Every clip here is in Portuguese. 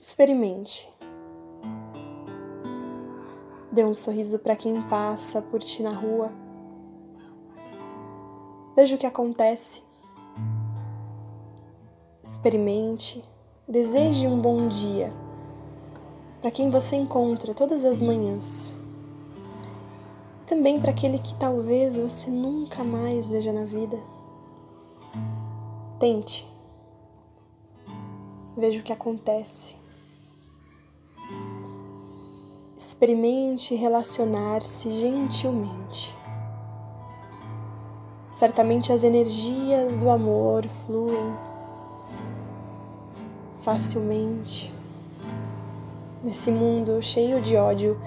Experimente. Dê um sorriso para quem passa por ti na rua. Veja o que acontece. Experimente. Deseje um bom dia para quem você encontra todas as manhãs. E também para aquele que talvez você nunca mais veja na vida. Tente. Veja o que acontece. Experimente relacionar-se gentilmente. Certamente as energias do amor fluem facilmente nesse mundo cheio de ódio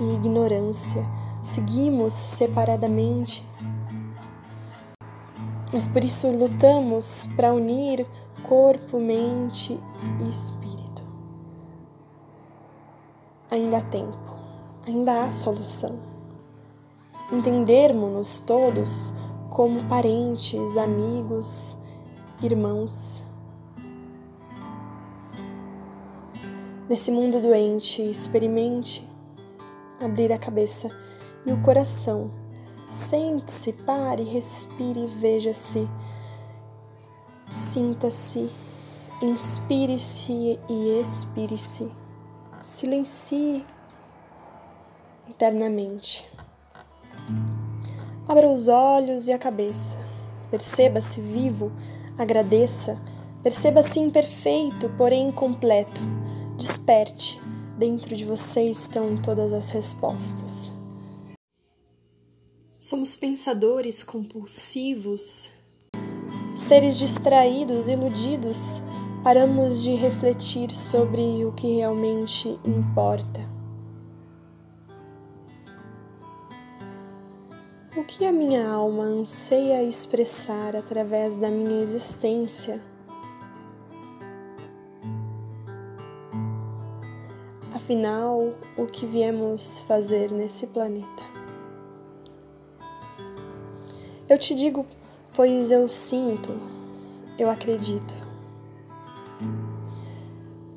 e ignorância. Seguimos separadamente, mas por isso lutamos para unir corpo, mente e espírito. Ainda há tempo ainda há solução. Entendermos-nos todos como parentes, amigos, irmãos. Nesse mundo doente, experimente abrir a cabeça e o coração. Sente-se, pare, respire, veja-se, sinta-se, inspire-se e expire-se. Silencie internamente. Abra os olhos e a cabeça. Perceba-se vivo, agradeça. Perceba-se imperfeito, porém incompleto. Desperte. Dentro de você estão todas as respostas. Somos pensadores compulsivos, seres distraídos, iludidos. Paramos de refletir sobre o que realmente importa. O que a minha alma anseia expressar através da minha existência? Afinal, o que viemos fazer nesse planeta? Eu te digo, pois eu sinto, eu acredito.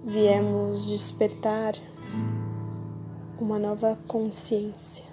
Viemos despertar uma nova consciência.